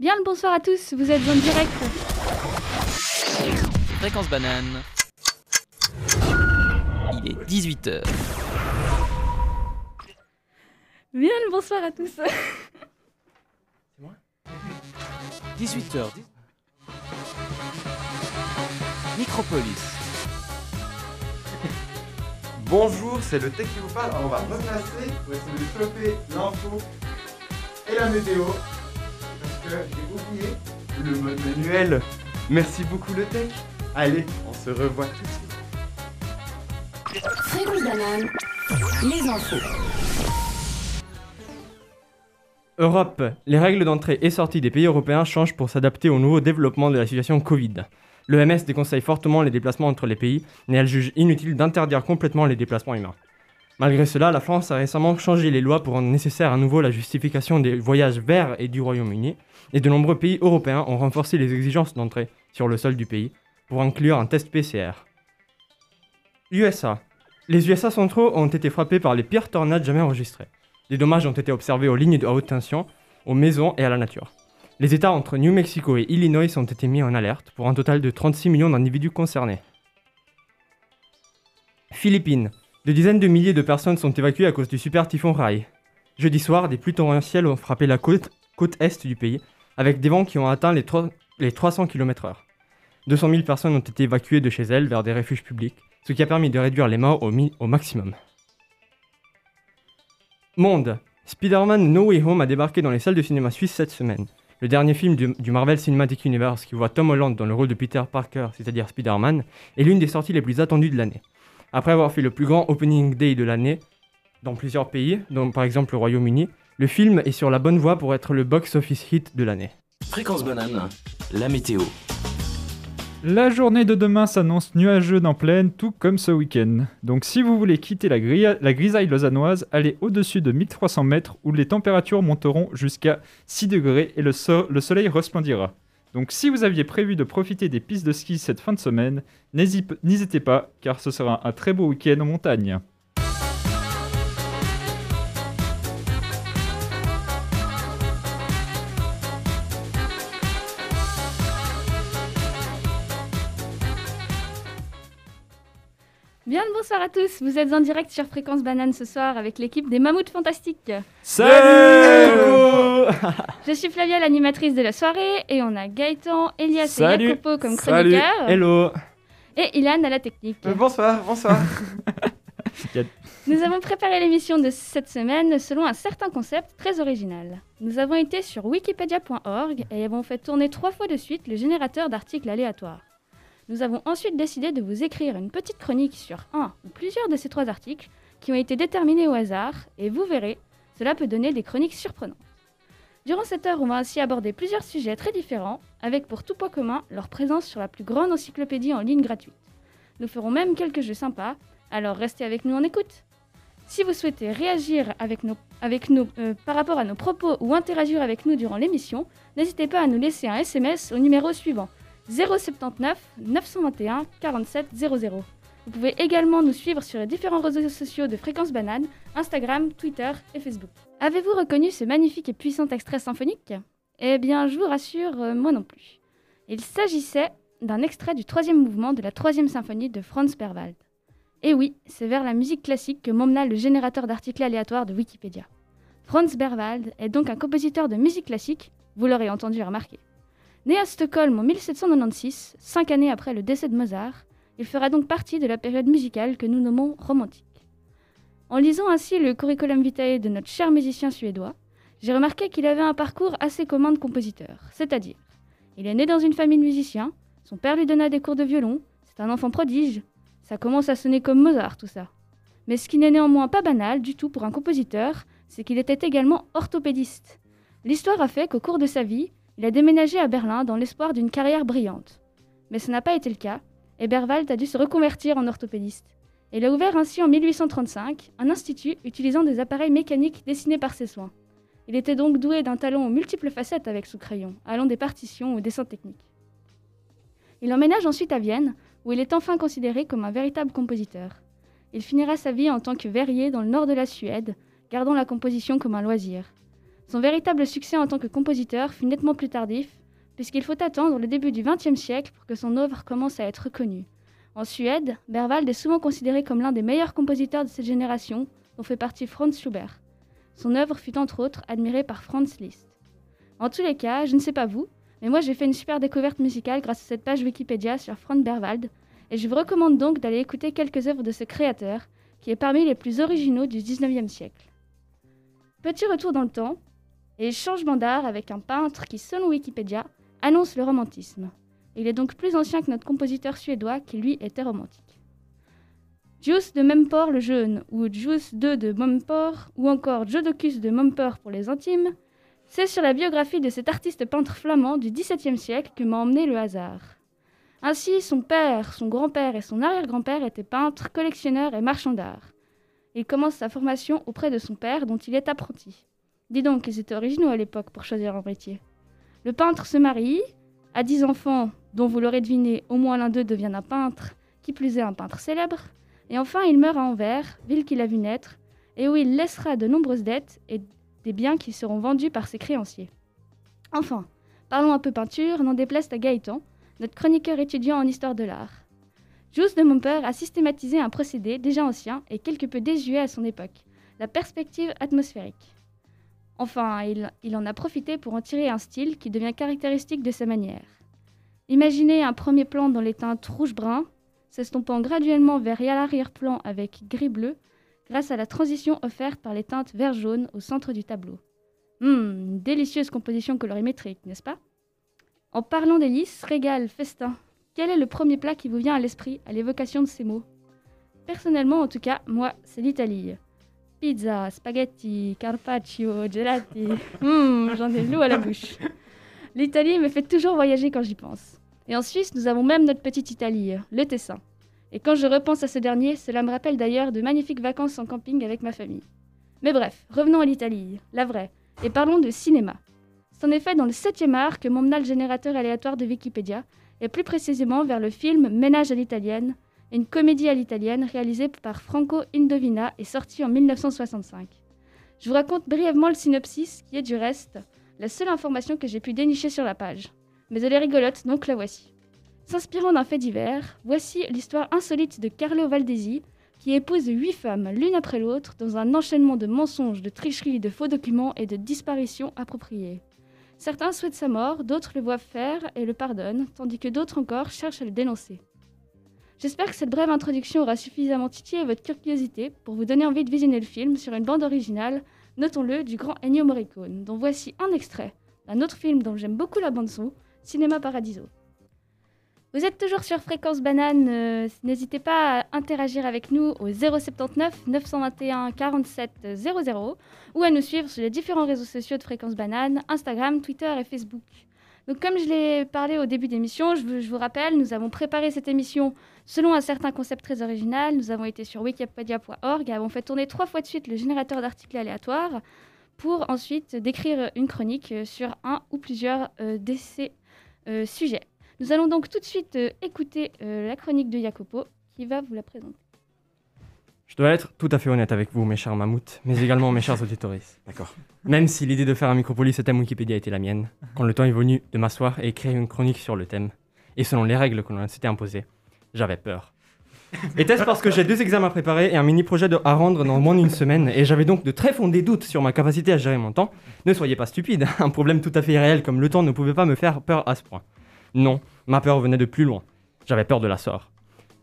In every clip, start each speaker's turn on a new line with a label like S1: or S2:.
S1: Bien le bonsoir à tous, vous êtes en direct.
S2: Fréquence banane. Il est 18h.
S1: Bien le bonsoir à tous.
S2: 18h. Micropolis.
S3: Bonjour, c'est le tech qui vous parle. Alors, on va replacer pour essayer de choper l'info et la météo. Que j'ai oublié le mode manuel. Merci beaucoup le tech. Allez, on se revoit tout de suite.
S4: Fréquence banane, les infos.
S5: Europe. Les règles d'entrée et sortie des pays européens changent pour s'adapter au nouveau développement de la situation Covid. L'OMS déconseille fortement les déplacements entre les pays, mais elle juge inutile d'interdire complètement les déplacements humains. Malgré cela, la France a récemment changé les lois pour rendre nécessaire à nouveau la justification des voyages vers et du Royaume-Uni, et de nombreux pays européens ont renforcé les exigences d'entrée sur le sol du pays pour inclure un test PCR. USA. Les USA centraux ont été frappés par les pires tornades jamais enregistrées. Des dommages ont été observés aux lignes de haute tension, aux maisons et à la nature. Les États entre New Mexico et Illinois ont été mis en alerte pour un total de 36 millions d'individus concernés. Philippines. Des dizaines de milliers de personnes sont évacuées à cause du super typhon Rai. Jeudi soir, des pluies torrentielles ont frappé la côte, côte est du pays, avec des vents qui ont atteint les, tro- les 300 km/h. 200 000 personnes ont été évacuées de chez elles vers des refuges publics, ce qui a permis de réduire les morts au, au maximum. Monde. Spider-Man No Way Home a débarqué dans les salles de cinéma suisses cette semaine. Le dernier film du, du Marvel Cinematic Universe qui voit Tom Holland dans le rôle de Peter Parker, c'est-à-dire Spider-Man, est l'une des sorties les plus attendues de l'année. Après avoir fait le plus grand opening day de l'année dans plusieurs pays, dont par exemple le Royaume-Uni, le film est sur la bonne voie pour être le box-office hit de l'année.
S2: Fréquence banane. La météo.
S6: La journée de demain s'annonce nuageuse en pleine, tout comme ce week-end. Donc si vous voulez quitter la, grisaille lausannoise, allez au-dessus de 1300 mètres où les températures monteront jusqu'à 6 degrés et le, so- le soleil resplendira. Donc si vous aviez prévu de profiter des pistes de ski cette fin de semaine, n'hési- n'hésitez pas car ce sera un très beau week-end en montagne.
S1: Bien le bonsoir à tous, vous êtes en direct sur Fréquence Banane ce soir avec l'équipe des Mammouths Fantastiques.
S5: Salut
S1: Je suis Flavia, l'animatrice de la soirée, et on a Gaëtan, Elias
S6: Salut.
S1: et Jacopo comme
S3: Salut.
S1: chroniqueurs,
S5: Hello
S1: et Ilan à la technique.
S3: Euh, bonsoir, bonsoir.
S1: Nous avons préparé l'émission de cette semaine selon un certain concept très original. Nous avons été sur wikipedia.org et avons fait tourner trois fois de suite le générateur d'articles aléatoires. Nous avons ensuite décidé de vous écrire une petite chronique sur un ou plusieurs de ces trois articles qui ont été déterminés au hasard et vous verrez, cela peut donner des chroniques surprenantes. Durant cette heure, on va ainsi aborder plusieurs sujets très différents, avec pour tout point commun leur présence sur la plus grande encyclopédie en ligne gratuite. Nous ferons même quelques jeux sympas, alors restez avec nous en écoute. Si vous souhaitez réagir euh, par rapport à nos propos ou interagir avec nous durant l'émission, n'hésitez pas à nous laisser un SMS au numéro suivant 079 921 47 00. Vous pouvez également nous suivre sur les différents réseaux sociaux de Fréquence Banane, Instagram, Twitter et Facebook. Avez-vous reconnu ce magnifique et puissant extrait symphonique? Eh bien, je vous rassure, euh, moi non plus. Il s'agissait d'un extrait du troisième mouvement de la troisième symphonie de Franz Berwald. Et oui, c'est vers la musique classique que m'emmena le générateur d'articles aléatoires de Wikipédia. Franz Berwald est donc un compositeur de musique classique, vous l'aurez entendu et remarqué. Né à Stockholm en 1796, cinq années après le décès de Mozart, il fera donc partie de la période musicale que nous nommons romantique. En lisant ainsi le curriculum vitae de notre cher musicien suédois, j'ai remarqué qu'il avait un parcours assez commun de compositeur, c'est-à-dire, il est né dans une famille de musiciens, son père lui donna des cours de violon, c'est un enfant prodige, ça commence à sonner comme Mozart tout ça. Mais ce qui n'est néanmoins pas banal du tout pour un compositeur, c'est qu'il était également orthopédiste. L'histoire a fait qu'au cours de sa vie, il a déménagé à Berlin dans l'espoir d'une carrière brillante. Mais ce n'a pas été le cas, et Berwald a dû se reconvertir en orthopédiste. Il a ouvert ainsi en 1835 un institut utilisant des appareils mécaniques dessinés par ses soins. Il était donc doué d'un talent aux multiples facettes avec son crayon, allant des partitions au dessin technique. Il emménage ensuite à Vienne, où il est enfin considéré comme un véritable compositeur. Il finira sa vie en tant que verrier dans le nord de la Suède, gardant la composition comme un loisir. Son véritable succès en tant que compositeur fut nettement plus tardif, puisqu'il faut attendre le début du XXe siècle pour que son œuvre commence à être reconnue. En Suède, Berwald est souvent considéré comme l'un des meilleurs compositeurs de cette génération, dont fait partie Franz Schubert. Son œuvre fut entre autres admirée par Franz Liszt. En tous les cas, je ne sais pas vous, mais moi j'ai fait une super découverte musicale grâce à cette page Wikipédia sur Franz Berwald, et je vous recommande donc d'aller écouter quelques œuvres de ce créateur, qui est parmi les plus originaux du XIXe siècle. Petit retour dans le temps, et changement d'art avec un peintre qui, selon Wikipédia, annonce le romantisme. Il est donc plus ancien que notre compositeur suédois qui lui était romantique. Juice de Mempor le jeune, ou Juice II de Mempor, ou encore Jodocus de Mempor pour les intimes, c'est sur la biographie de cet artiste peintre flamand du XVIIe siècle que m'a emmené le hasard. Ainsi, son père, son grand-père et son arrière-grand-père étaient peintres, collectionneurs et marchands d'art. Il commence sa formation auprès de son père, dont il est apprenti. Dis donc, ils étaient originaux à l'époque pour choisir un métier. Le peintre se marie, a dix enfants, dont vous l'aurez deviné, au moins l'un d'eux devient un peintre, qui plus est un peintre célèbre, et enfin il meurt à Anvers, ville qu'il a vu naître, et où il laissera de nombreuses dettes et des biens qui seront vendus par ses créanciers. Enfin, parlons un peu peinture, n'en déplaise à Gaëtan, notre chroniqueur étudiant en histoire de l'art. Jules de Momper a systématisé un procédé déjà ancien et quelque peu désuet à son époque, la perspective atmosphérique. Enfin, il, en a profité pour en tirer un style qui devient caractéristique de sa manière. Imaginez un premier plan dans les teintes rouge-brun, s'estompant graduellement vers l'arrière-plan avec gris-bleu, grâce à la transition offerte par les teintes vert-jaune au centre du tableau. Hum, délicieuse composition colorimétrique, n'est-ce pas? En parlant d'hélice, régal, festin, quel est le premier plat qui vous vient à l'esprit à l'évocation de ces mots? Personnellement, en tout cas, moi, c'est l'Italie. Pizza, spaghetti, carpaccio, gelati. Hum, j'en ai l'eau à la bouche. L'Italie me fait toujours voyager quand j'y pense. Et en Suisse, nous avons même notre petite Italie, le Tessin. Et quand je repense à ce dernier, cela me rappelle d'ailleurs de magnifiques vacances en camping avec ma famille. Mais bref, revenons à l'Italie, la vraie, et parlons de cinéma. C'est en effet dans le 7e art que m'emmena le générateur aléatoire de Wikipédia, et plus précisément vers le film Ménage à l'italienne, une comédie à l'italienne réalisée par Franco Indovina et sortie en 1965. Je vous raconte brièvement le synopsis, qui est du reste la seule information que j'ai pu dénicher sur la page. Mais elle est rigolote, donc la voici. S'inspirant d'un fait divers, voici l'histoire insolite de Carlo Valdesi, qui épouse huit femmes l'une après l'autre dans un enchaînement de mensonges, de tricheries, de faux documents et de disparitions appropriées. Certains souhaitent sa mort, d'autres le voient faire et le pardonnent, tandis que d'autres encore cherchent à le dénoncer. J'espère que cette brève introduction aura suffisamment titillé votre curiosité pour vous donner envie de visionner le film sur une bande originale, notons-le, du grand Ennio Morricone, dont voici un extrait d'un autre film dont j'aime beaucoup la bande-son, Cinéma Paradiso. Vous êtes toujours sur Fréquence Banane, euh, n'hésitez pas à interagir avec nous au 079 921 47 00 ou à nous suivre sur les différents réseaux sociaux de Fréquence Banane, Instagram, Twitter et Facebook. Donc comme je l'ai parlé au début d'émission, je, vous- je vous rappelle, nous avons préparé cette émission selon un certain concept très original. Nous avons été sur wikipedia.org et avons fait tourner trois fois de suite le générateur d'articles aléatoires pour ensuite décrire une chronique sur un ou plusieurs euh, de ces euh, sujets. Nous allons donc tout de suite euh, écouter la chronique de Jacopo qui va vous la présenter.
S5: Je dois être tout à fait honnête avec vous, mes chers mammouths, mais également mes chers auditeurs.
S2: D'accord.
S5: Même si l'idée de faire un Micropolis à thème Wikipédia était la mienne, quand le temps est venu de m'asseoir et écrire une chronique sur le thème, et selon les règles que l'on s'était imposées, j'avais peur. Était-ce parce que j'ai deux examens préparés et un mini-projet à rendre dans moins d'une semaine, et j'avais donc de très fondés doutes sur ma capacité à gérer mon temps Ne soyez pas stupides, un problème tout à fait irréel comme le temps ne pouvait pas me faire peur à ce point. Non, ma peur venait de plus loin. J'avais peur de la sort.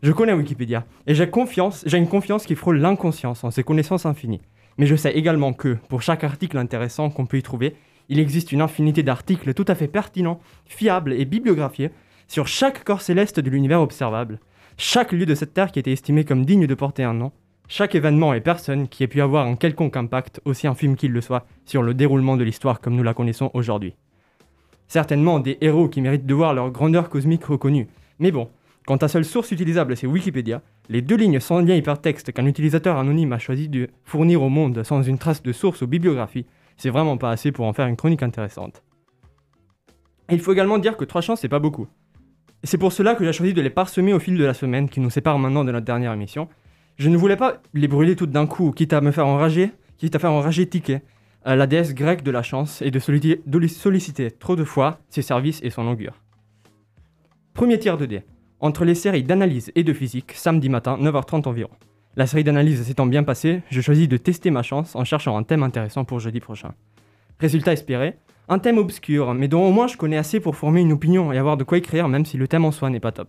S5: Je connais Wikipédia, et j'ai confiance, j'ai une confiance qui frôle l'inconscience en ses connaissances infinies. Mais je sais également que, pour chaque article intéressant qu'on peut y trouver, il existe une infinité d'articles tout à fait pertinents, fiables et bibliographiés sur chaque corps céleste de l'univers observable, chaque lieu de cette Terre qui était estimé comme digne de porter un nom, chaque événement et personne qui ait pu avoir un quelconque impact, aussi infime qu'il le soit, sur le déroulement de l'histoire comme nous la connaissons aujourd'hui. Certainement des héros qui méritent de voir leur grandeur cosmique reconnue. Mais bon, quand ta seule source utilisable c'est Wikipédia, les deux lignes sans lien hypertexte qu'un utilisateur anonyme a choisi de fournir au monde sans une trace de source ou bibliographie, c'est vraiment pas assez pour en faire une chronique intéressante. Il faut également dire que trois chances c'est pas beaucoup. C'est pour cela que j'ai choisi de les parsemer au fil de la semaine qui nous sépare maintenant de notre dernière émission. Je ne voulais pas les brûler toutes d'un coup, quitte à me faire enrager, quitte à faire enrager Ticket, la déesse grecque de la chance, et de, solliciter- trop de fois ses services et son augure. Premier tir de dés. Entre les séries d'analyse et de physique, samedi matin, 9h30 environ. La série d'analyse s'étant bien passée, je choisis de tester ma chance en cherchant un thème intéressant pour jeudi prochain. Résultat espéré, un thème obscur, mais dont au moins je connais assez pour former une opinion et avoir de quoi écrire même si le thème en soi n'est pas top.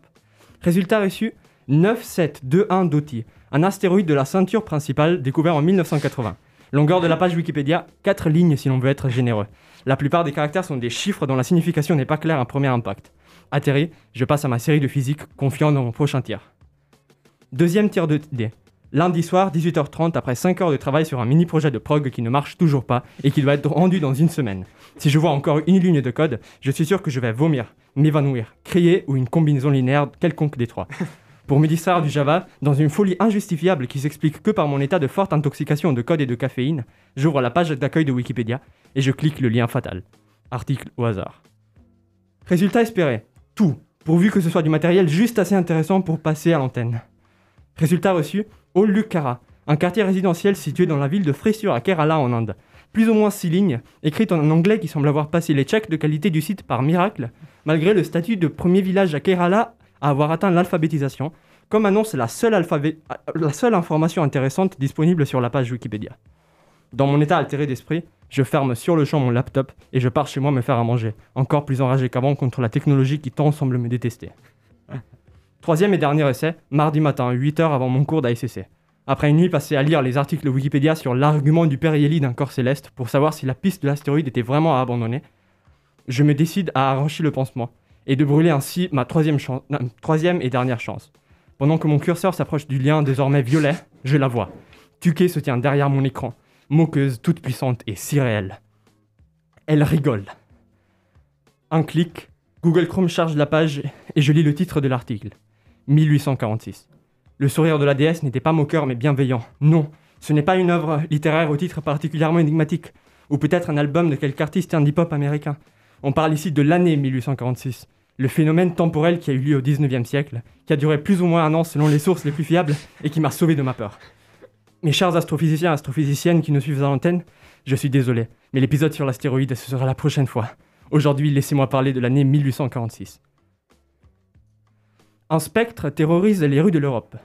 S5: Résultat reçu, 9721 Doti, un astéroïde de la ceinture principale découvert en 1980. Longueur de la page Wikipédia, 4 lignes si l'on veut être généreux. La plupart des caractères sont des chiffres dont la signification n'est pas claire à premier impact. Atterri, je passe à ma série de physique, confiant dans mon prochain tir. Deuxième tir de dés. Lundi soir, 18h30, après 5 heures de travail sur un mini-projet de prog qui ne marche toujours pas et qui doit être rendu dans une semaine. Si je vois encore une ligne de code, je suis sûr que je vais vomir, m'évanouir, crier ou une combinaison linéaire quelconque des trois. Pour me distraire du Java, dans une folie injustifiable qui s'explique que par mon état de forte intoxication de code et de caféine, j'ouvre la page d'accueil de Wikipédia et je clique le lien fatal. Article au hasard. Résultat espéré. Tout, pourvu que ce soit du matériel juste assez intéressant pour passer à l'antenne. Résultat reçu, Old Lucara, un quartier résidentiel situé dans la ville de Thrissur à Kerala en Inde. Plus ou moins six lignes, écrites en anglais qui semble avoir passé les checks de qualité du site par miracle, malgré le statut de premier village à Kerala à avoir atteint l'alphabétisation, comme annonce la seule information intéressante disponible sur la page Wikipédia. Dans mon état altéré d'esprit, je ferme sur le champ mon laptop et je pars chez moi me faire à manger, encore plus enragé qu'avant contre la technologie qui tant semble me détester. Troisième et dernier essai, mardi matin, 8h avant mon cours d'ASCC. Après une nuit passée à lire les articles Wikipédia sur l'argument du Yeli d'un corps céleste pour savoir si la piste de l'astéroïde était vraiment à abandonner, je me décide à arracher le pansement et de brûler ainsi ma troisième, chan- non, troisième et dernière chance. Pendant que mon curseur s'approche du lien désormais violet, je la vois. Tuquet se tient derrière mon écran, moqueuse, toute puissante et si réelle. Elle rigole. Un clic, Google Chrome charge la page et je lis le titre de l'article. 1846. Le sourire de la déesse n'était pas moqueur mais bienveillant. Non, ce n'est pas une œuvre littéraire au titre particulièrement énigmatique, ou peut-être un album de quelque artiste indie-pop américain. On parle ici de l'année 1846, le phénomène temporel qui a eu lieu au 19e siècle, qui a duré plus ou moins un an selon les sources les plus fiables et qui m'a sauvé de ma peur. Mes chers astrophysiciens astrophysiciennes qui nous suivent à l'antenne, je suis désolé, mais l'épisode sur l'astéroïde, ce sera la prochaine fois. Aujourd'hui, laissez-moi parler de l'année 1846. Un spectre terrorise les rues de l'Europe.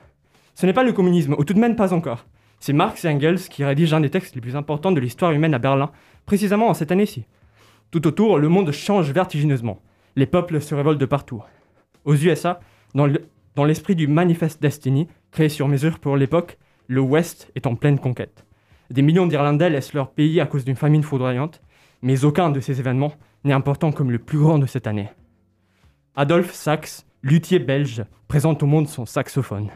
S5: Ce n'est pas le communisme, ou tout de même pas encore. C'est Marx et Engels qui rédigent un des textes les plus importants de l'histoire humaine à Berlin, précisément en cette année-ci. Tout autour, le monde change vertigineusement. Les peuples se révoltent de partout. Aux USA, dans le- dans l'esprit du Manifest Destiny, créé sur mesure pour l'époque, le West est en pleine conquête. Des millions d'Irlandais laissent leur pays à cause d'une famine foudroyante, mais aucun de ces événements n'est important comme le plus grand de cette année. Adolphe Sax, luthier belge, présente au monde son saxophone.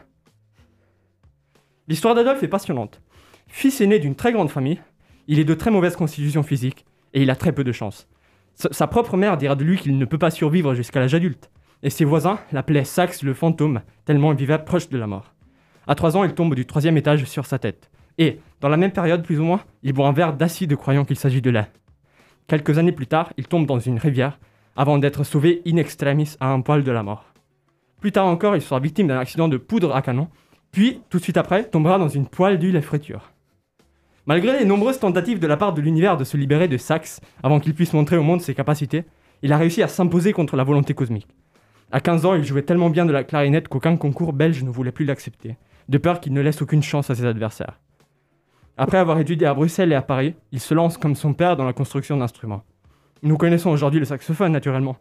S5: L'histoire d'Adolphe est passionnante. Fils aîné d'une très grande famille, il est de très mauvaise constitution physique et il a très peu de chance. Sa, sa propre mère dira de lui qu'il ne peut pas survivre jusqu'à l'âge adulte, et ses voisins l'appelaient Sax le fantôme, tellement il vivait proche de la mort. À 3 ans, il tombe du troisième étage sur sa tête. Et, dans la même période plus ou moins, il boit un verre d'acide croyant qu'il s'agit de lait. Quelques années plus tard, il tombe dans une rivière, avant d'être sauvé in extremis à un poil de la mort. Plus tard encore, il sera victime d'un accident de poudre à canon, puis, tout de suite après, tombera dans une poêle d'huile à friture. Malgré les nombreuses tentatives de la part de l'univers de se libérer de Sax avant qu'il puisse montrer au monde ses capacités, il a réussi à s'imposer contre la volonté cosmique. À 15 ans, il jouait tellement bien de la clarinette qu'aucun concours belge ne voulait plus l'accepter, de peur qu'il ne laisse aucune chance à ses adversaires. Après avoir étudié à Bruxelles et à Paris, il se lance comme son père dans la construction d'instruments. Nous connaissons aujourd'hui le saxophone, naturellement.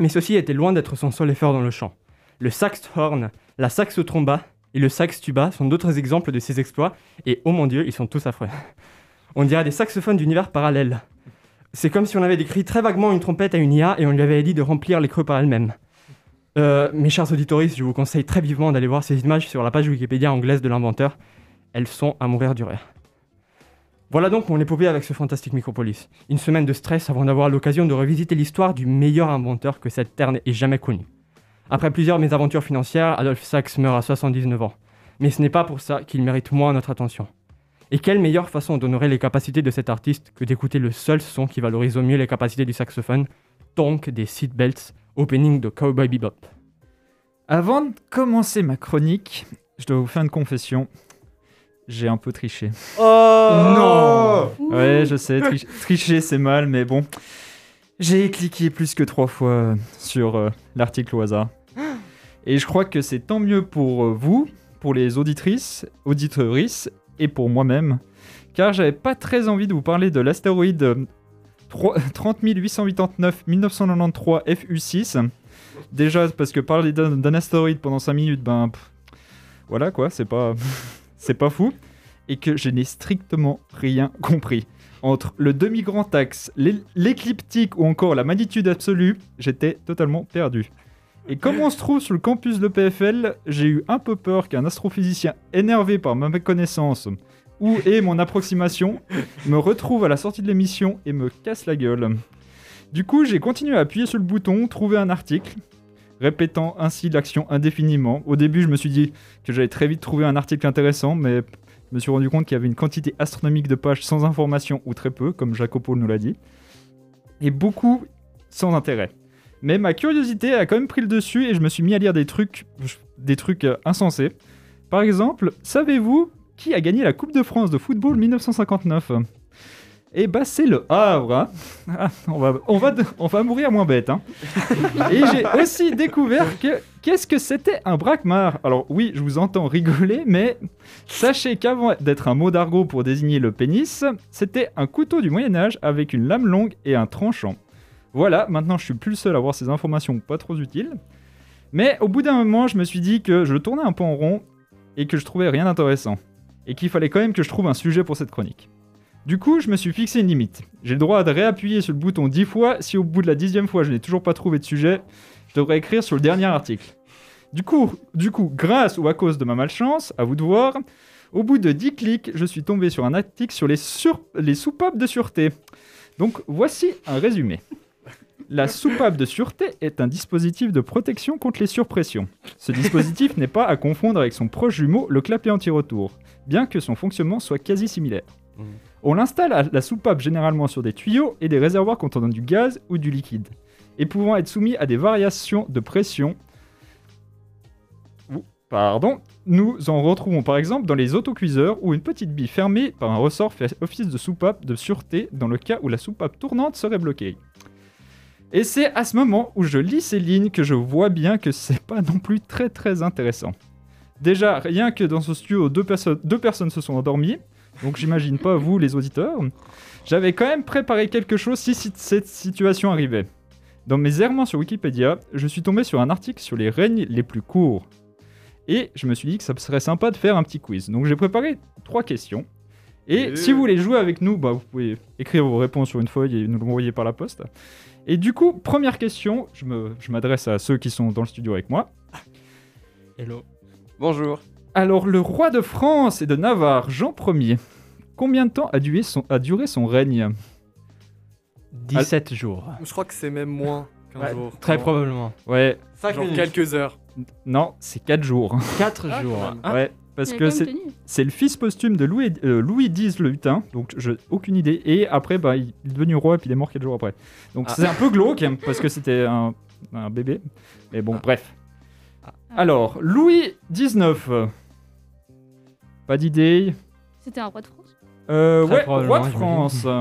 S5: Mais ceci était loin d'être son seul effort dans le chant. Le saxhorn, la saxotromba et le sax tuba sont d'autres exemples de ses exploits, et oh mon dieu, ils sont tous affreux. On dirait des saxophones d'univers parallèles. C'est comme si on avait décrit très vaguement une trompette à une IA et on lui avait dit de remplir les creux par elle-même. Euh, mes chers auditoristes, je vous conseille très vivement d'aller voir ces images sur la page Wikipédia anglaise de l'inventeur. Elles sont à mourir du rire. Voilà donc mon épopée avec ce fantastique Micropolis. Une semaine de stress avant d'avoir l'occasion de revisiter l'histoire du meilleur inventeur que cette terre ait jamais connu. Après plusieurs mésaventures financières, Adolphe Sax meurt à 79 ans. Mais ce n'est pas pour ça qu'il mérite moins notre attention. Et quelle meilleure façon d'honorer les capacités de cet artiste que d'écouter le seul son qui valorise au mieux les capacités du saxophone, Tonk des Seatbelts, opening de Cowboy Bebop.
S6: Avant de commencer ma chronique, je dois vous faire une confession. J'ai un peu triché.
S3: Oh
S1: Ouh.
S6: Ouais, je sais, tri- tricher c'est mal, mais bon. J'ai cliqué plus que trois fois euh, sur euh, l'article au hasard. Et je crois que c'est tant mieux pour euh, vous, pour les auditrices, auditrices, et pour moi-même, car j'avais pas très envie de vous parler de l'astéroïde euh, 3 30 889 1993 FU6. Déjà, parce que parler d'un astéroïde pendant 5 minutes, ben. voilà quoi, c'est pas. c'est pas fou. Et que je n'ai strictement rien compris. Entre le demi-grand axe, l'é- l'écliptique ou encore la magnitude absolue, j'étais totalement perdu. Et comme on se trouve sur le campus de PFL, j'ai eu un peu peur qu'un astrophysicien énervé par ma méconnaissance ou et mon approximation me retrouve à la sortie de l'émission et me casse la gueule. Du coup, j'ai continué à appuyer sur le bouton, trouver un article, répétant ainsi l'action indéfiniment. Au début, je me suis dit que j'allais très vite trouver un article intéressant, mais je me suis rendu compte qu'il y avait une quantité astronomique de pages sans information ou très peu, comme Jacopo nous l'a dit, et beaucoup sans intérêt. Mais ma curiosité a quand même pris le dessus et je me suis mis à lire des trucs, des trucs insensés. Par exemple, savez-vous qui a gagné la Coupe de France de football 1959 Eh bah c'est le Havre. hein. Ah, on, va, on, va, on va mourir moins bête. hein. Et j'ai aussi découvert que qu'est-ce que c'était un braquemar? Alors oui, je vous entends rigoler, mais sachez qu'avant d'être un mot d'argot pour désigner le pénis, c'était un couteau du Moyen Âge avec une lame longue et un tranchant. Voilà, maintenant je suis plus le seul à avoir ces informations pas trop utiles. Mais au bout d'un moment, je me suis dit que je tournais un peu en rond et que je trouvais rien d'intéressant. Et qu'il fallait quand même que je trouve un sujet pour cette chronique. Du coup, je me suis fixé une limite. J'ai le droit de réappuyer sur le bouton 10 fois. Si au bout de la dixième fois, je n'ai toujours pas trouvé de sujet, je devrais écrire sur le dernier article. Du coup, du coup, grâce ou à cause de ma malchance, à vous de voir, au bout de 10 clics, je suis tombé sur un article sur les, sur- les soupapes de sûreté. Donc voici un résumé. La soupape de sûreté est un dispositif de protection contre les surpressions. Ce dispositif n'est pas à confondre avec son proche jumeau, le clapet anti-retour, bien que son fonctionnement soit quasi similaire.
S5: Mhm.
S6: On l'installe à la soupape généralement sur des tuyaux et des réservoirs contenant du gaz ou du liquide, et pouvant être soumis à des variations de pression. Ouh, Pardon. Nous en retrouvons par exemple dans les autocuiseurs où une petite bille fermée par un ressort fait office de soupape de sûreté dans le cas où la soupape tournante serait bloquée. Et c'est à ce moment où je lis ces lignes que je vois bien que c'est pas non plus très très intéressant. Déjà, rien que dans ce studio, deux, perso- deux personnes se sont endormies, donc j'imagine pas vous les auditeurs. J'avais quand même préparé quelque chose si, si cette situation arrivait. Dans mes errements sur Wikipédia, je suis tombé sur un article sur les règnes les plus courts. Et je me suis dit que ça serait sympa de faire un petit quiz. Donc j'ai préparé trois questions. Et
S3: Et-
S6: si vous voulez jouer avec nous, bah, vous pouvez écrire vos réponses sur une feuille et nous l'envoyer par la poste. Et du coup, première question, je me- je m'adresse à ceux qui sont dans le studio avec moi.
S5: Hello.
S3: Bonjour.
S6: Alors, le roi de France et de Navarre, Jean Ier, combien de temps a duré son, a duré son règne?
S5: 17 jours.
S7: Je crois que c'est même moins qu'un
S5: Ouais,
S7: jour.
S5: Très probablement.
S6: Ouais,
S3: 5
S7: Genre
S3: minutes.
S7: quelques heures.
S6: non, c'est 4 jours.
S5: 4
S7: Ah,
S5: jours.
S6: ouais, parce que c'est le fils posthume de Louis, euh, Louis X le Hutin, donc je aucune idée. Et après, bah, il est devenu roi et puis il est mort 4 jours après. Donc
S5: Ah.
S6: c'est un peu glauque hein, parce que c'était un, un bébé. Mais bon,
S5: Ah.
S6: bref. Alors, Louis XIX. Pas d'idée.
S1: C'était un roi de France?
S6: Euh,
S5: Très
S6: ouais, roi de. France.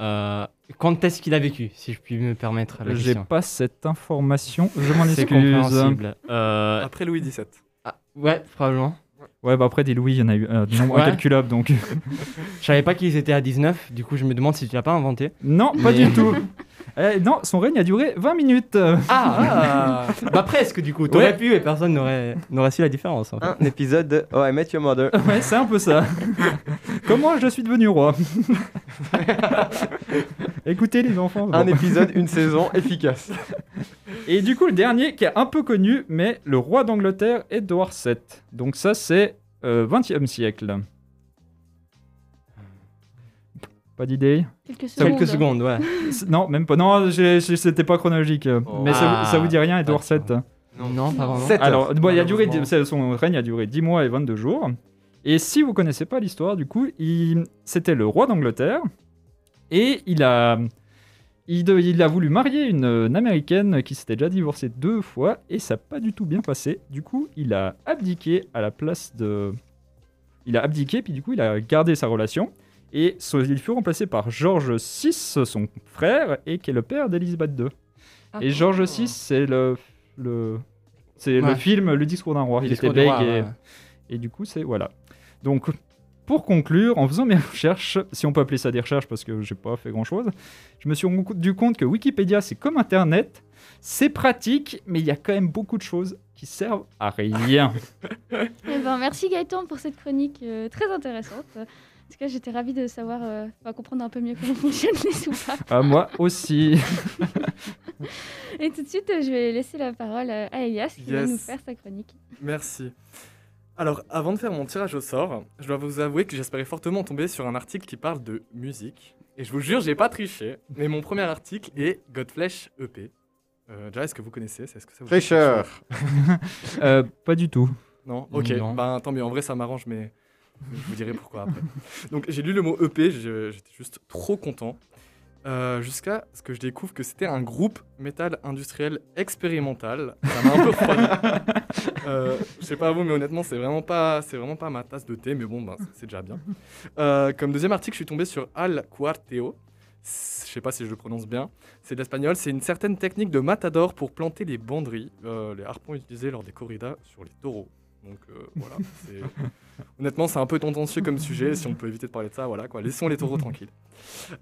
S5: Euh, quand est-ce qu'il a vécu, si je puis me permettre
S6: J'ai pas cette information, je m'en excuse.
S5: Euh,
S7: Après Louis XVII.
S5: ah, ouais, probablement.
S6: Ouais, bah après des Louis, il y en a eu un nombre
S5: Ouais.
S6: incalculable donc.
S5: Je savais pas qu'ils étaient à 19, du coup je me demande si tu l'as pas inventé.
S6: non, pas
S5: Mais-
S6: du tout. Eh, non, son règne a duré 20 minutes.
S5: Ah, Bah presque du coup, t'aurais
S6: Ouais.
S5: pu et personne n'aurait n'aurait su la différence. en fait.
S3: Un épisode de Oh, I Met Your Mother.
S6: ouais, c'est un peu ça. Comment je suis devenu roi? Écoutez les enfants.
S3: Un
S6: bon.
S3: épisode, une saison efficace.
S6: Et du coup, le dernier qui est un peu connu, mais le roi d'Angleterre, Édouard VII. Donc ça, c'est euh, 20e siècle. Pas d'idée
S1: Quelques secondes.
S5: Quelques secondes, ouais.
S6: Non, même pas. Non, c'était pas chronologique.
S3: Oh.
S6: Mais ça, vous-
S5: Ah.
S6: ça vous dit rien, Édouard VII
S5: Non, pas vraiment.
S6: Alors, bon, il a duré, son règne a duré 10 mois et 22 jours. Et si vous connaissez pas l'histoire, du coup, il- c'était le roi d'Angleterre. Et il a, il, de- il a voulu marier une, une américaine qui s'était déjà divorcée deux fois. Et ça n'a pas du tout bien passé. Du coup, il a abdiqué à la place de, il a abdiqué, puis du coup, il a gardé sa relation. Et so- il fut remplacé par George VI, son frère, et qui est le père d'Elisabeth II. Et George VI, c'est le, le, c'est le film Le discours d'un roi. Il était et,
S5: ouais.
S6: et du coup, c'est voilà. Donc, pour conclure, en faisant mes recherches, si on peut appeler ça des recherches parce que j'ai pas fait grand chose, je me suis rendu compte que Wikipédia, c'est comme Internet, c'est pratique, mais il y a quand même beaucoup de choses qui servent à rien.
S1: Eh ben, merci Gaëtan pour cette chronique euh, très intéressante. En tout cas, j'étais ravie de savoir, euh, enfin, comprendre un peu mieux comment fonctionnent les soupapes.
S6: à moi aussi.
S1: Et tout de suite, je vais laisser la parole à Elias qui va nous faire sa chronique.
S7: Merci. Alors, avant de faire mon tirage au sort, je dois vous avouer que j'espérais fortement tomber sur un article qui parle de musique. Et je vous jure, j'ai pas triché. Mais mon premier article est Godflesh EP. Euh, déjà, est-ce que vous connaissez? Est-ce que ça vous
S6: Euh, pas du tout.
S7: Non? Ok.
S5: Non.
S7: Ben, tant mieux. En vrai, ça m'arrange, mais je vous dirai pourquoi après. Donc, j'ai lu le mot EP. J'étais juste trop content. Euh, Jusqu'à ce que je découvre que c'était un groupe métal industriel expérimental. Ça m'a un peu refroidi. Euh, je sais pas vous, mais honnêtement, c'est vraiment pas, c'est vraiment pas ma tasse de thé, mais bon, ben, c'est- c'est déjà bien. Euh, comme deuxième article, je suis tombé sur Al Cuarteo. Je sais pas si je le prononce bien. C'est de l'espagnol. C'est une certaine technique de matador pour planter les banderies, euh, les harpons utilisés lors des corridas sur les taureaux. Donc euh, voilà. c'est- Honnêtement, c'est un peu tendancieux comme sujet. Si on peut éviter de parler de ça, voilà quoi. Laissons les taureaux tranquilles.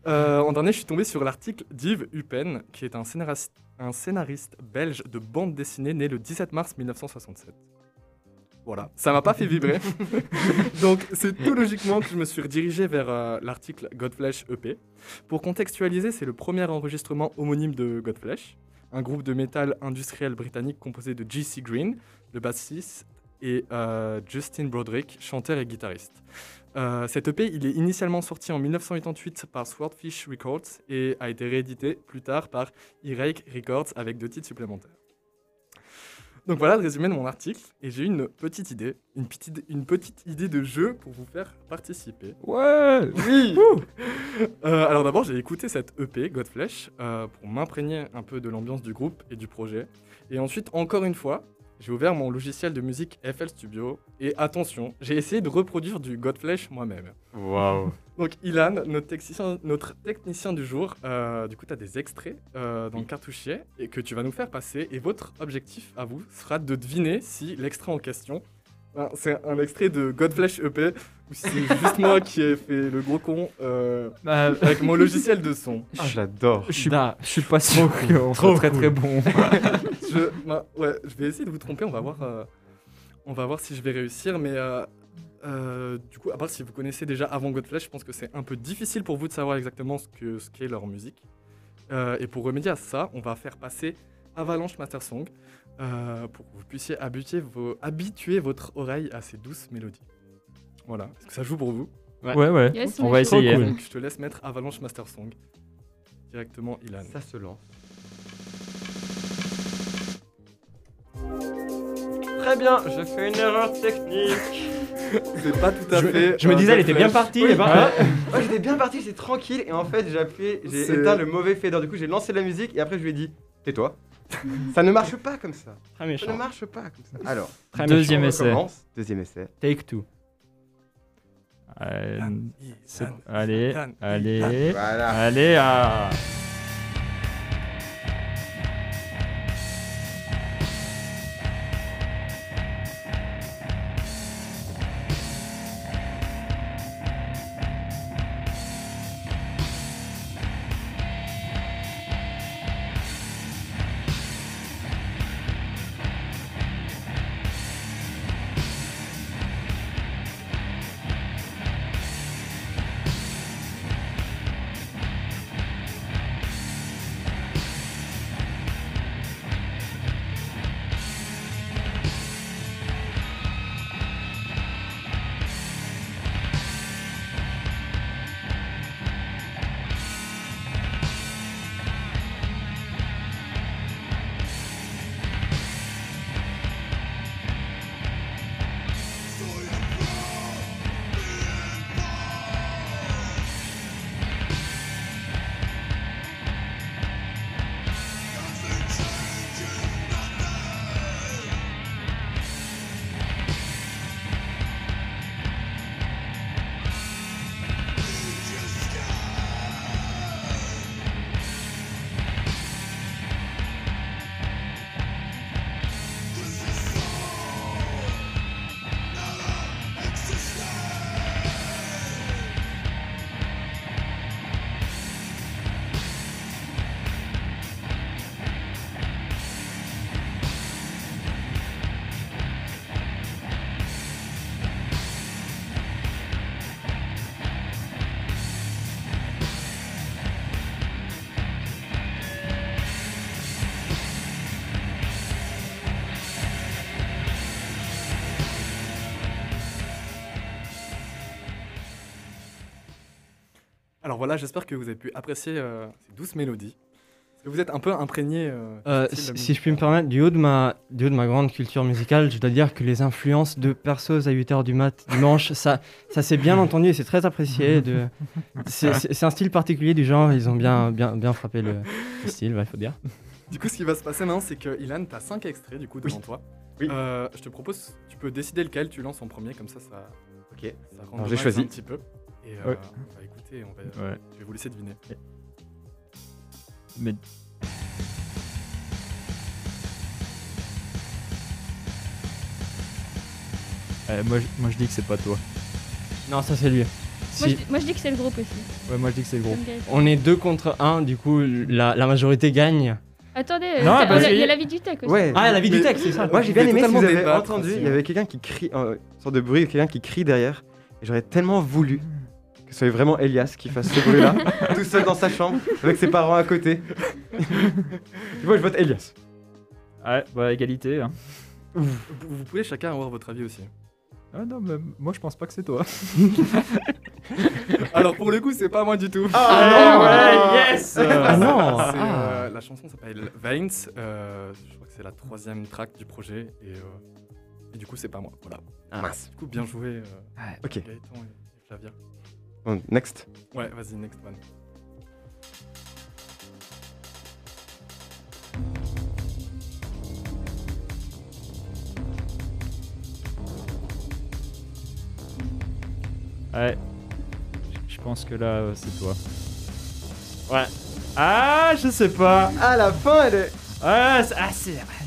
S7: Euh, en dernier, je suis tombé sur l'article d'Yves Huppen, qui est un scénariste, un scénariste belge de bande dessinée né le 17 mars 1967. Voilà, ça m'a pas fait vibrer. Donc c'est tout logiquement que je me suis redirigé vers euh, l'article Godflesh EP. Pour contextualiser, c'est le premier enregistrement homonyme de Godflesh, un groupe de métal industriel britannique composé de J.C. Green, le bassiste, et euh, Justin Broderick, chanteur et guitariste. Euh, cet EP, il est initialement sorti en 1988 par Swordfish Records et a été réédité plus tard par E-Rake Records avec deux titres supplémentaires. Donc voilà le résumé de mon article et j'ai une petite idée, une petite, une petite idée de jeu pour vous faire participer.
S6: Ouais
S7: Oui Euh, Alors d'abord, j'ai écouté cette EP, Godflesh, euh, pour m'imprégner un peu de l'ambiance du groupe et du projet. Et ensuite, encore une fois, j'ai ouvert mon logiciel de musique FL Studio. Et attention, j'ai essayé de reproduire du Godflesh moi-même.
S3: Waouh.
S7: Donc Ilan, notre technicien, notre technicien du jour, euh, du coup, tu as des extraits euh, dans le cartouchier et que tu vas nous faire passer. Et votre objectif à vous sera de deviner si l'extrait en question, c'est un extrait de Godflesh EP si c'est juste moi qui ai fait le gros con euh,
S6: Bah,
S7: avec mon logiciel de son.
S3: Ah, j'adore.
S6: je suis,
S5: Da.
S6: je suis pas sûr qu'on soit très
S5: cool.
S6: très bon.
S7: je, ouais, je vais essayer de vous tromper, on va voir, euh, on va voir si je vais réussir. Mais euh, euh, du coup, à part si vous connaissez déjà avant Godflesh, je pense que c'est un peu difficile pour vous de savoir exactement ce qu'est ce qu'est leur musique. Euh, et pour remédier à ça, on va faire passer Avalanche Master Song euh, pour que vous puissiez habituer, vos, habituer votre oreille à ces douces mélodies. Voilà, est-ce que ça joue pour vous
S5: Ouais.
S6: Ouais, ouais.
S1: Yes,
S6: on
S1: on
S6: va essayer.
S5: cool.
S7: Donc je te laisse mettre Avalanche Master Song directement, Ilan.
S3: Ça se lance. Très bien, je fais une erreur technique.
S7: C'est pas tout à
S5: Je,
S7: fait.
S5: je me
S7: euh,
S5: disais, elle était bien partie.
S3: Oui, ouais. Ouais, j'étais bien parti, c'est tranquille. Et en fait, j'ai appuyé, j'ai éteint le mauvais fader. Du coup, j'ai lancé la musique et après, je lui ai dit Tais-toi. Ça ne marche pas comme ça.
S5: Très
S3: Ça ne
S5: méchant.
S3: marche pas comme ça. Alors,
S5: Très
S6: Deuxième essai.
S3: recommence. Deuxième essai.
S6: Take two. Euh, allez, allez,
S3: Voilà.
S6: allez, ah.
S7: Alors voilà, j'espère que vous avez pu apprécier euh, ces douces mélodies. Est-ce que vous êtes un peu imprégné euh,
S5: Euh, si si je puis me permettre, du haut, de ma, du haut de ma grande culture musicale, je dois dire que les influences de perceuse à 8h du mat dimanche, ça, ça s'est bien entendu et c'est très apprécié. De... C'est un style particulier du genre, ils ont bien, bien, bien frappé le, le style, il faut dire.
S7: Du coup, ce qui va se passer maintenant, c'est que Ilan, tu as 5 extraits du coup devant toi.
S3: Oui.
S7: Euh, je te propose, tu peux décider lequel tu lances en premier, comme ça, ça,
S3: Ok.
S7: ça rend
S3: j'ai choisi.
S7: un petit peu. Et euh,
S6: Ouais.
S7: On va écouter, et on va,
S6: Ouais.
S7: je vais vous laisser deviner.
S6: Mais Euh, moi, je- moi je dis que c'est pas toi.
S5: Non, ça c'est lui.
S1: Moi,
S5: Si-
S1: je, dis- moi, je dis que c'est le groupe aussi.
S6: Ouais, moi je dis que c'est le groupe.
S5: On est deux contre un, du coup, la, la majorité gagne.
S1: Attendez,
S6: Non,
S1: euh, il y a- la vie du tech aussi.
S3: Ouais.
S5: Ah, la vie du texte, c'est ça.
S3: Moi j'ai bien aimé si vous avez
S7: débattre
S3: entendu,
S7: aussi,
S3: il y avait quelqu'un qui crie, euh, une sorte de bruit, quelqu'un qui crie derrière. Et j'aurais tellement voulu que ce soit vraiment Elias qui fasse ce bruit-là, tout seul dans sa chambre, avec ses parents à côté. Moi je vote Elias.
S6: Ouais, bah égalité. Hein.
S7: Vous, vous pouvez chacun avoir votre avis aussi.
S6: Ah non, mais moi je pense pas que c'est toi.
S7: Alors pour le coup, c'est pas moi du tout.
S3: Ah,
S6: ouais, yes
S5: Ah non
S7: C'est,
S5: ah.
S7: euh, La chanson s'appelle Veins. euh, je crois que c'est la troisième track du projet. Et, euh, et du coup, c'est pas moi. Voilà.
S5: Ah.
S3: Mince.
S7: Du coup, bien joué, euh,
S3: Ok,
S7: Gaëtan et et Flavia.
S3: Bon, next.
S7: Ouais, vas-y, next one.
S6: Ouais. Je pense que là, euh, c'est toi.
S5: Ouais.
S6: Ah, je sais pas.
S3: À la fin, elle est.
S6: Ah, c'est. Ah, c'est-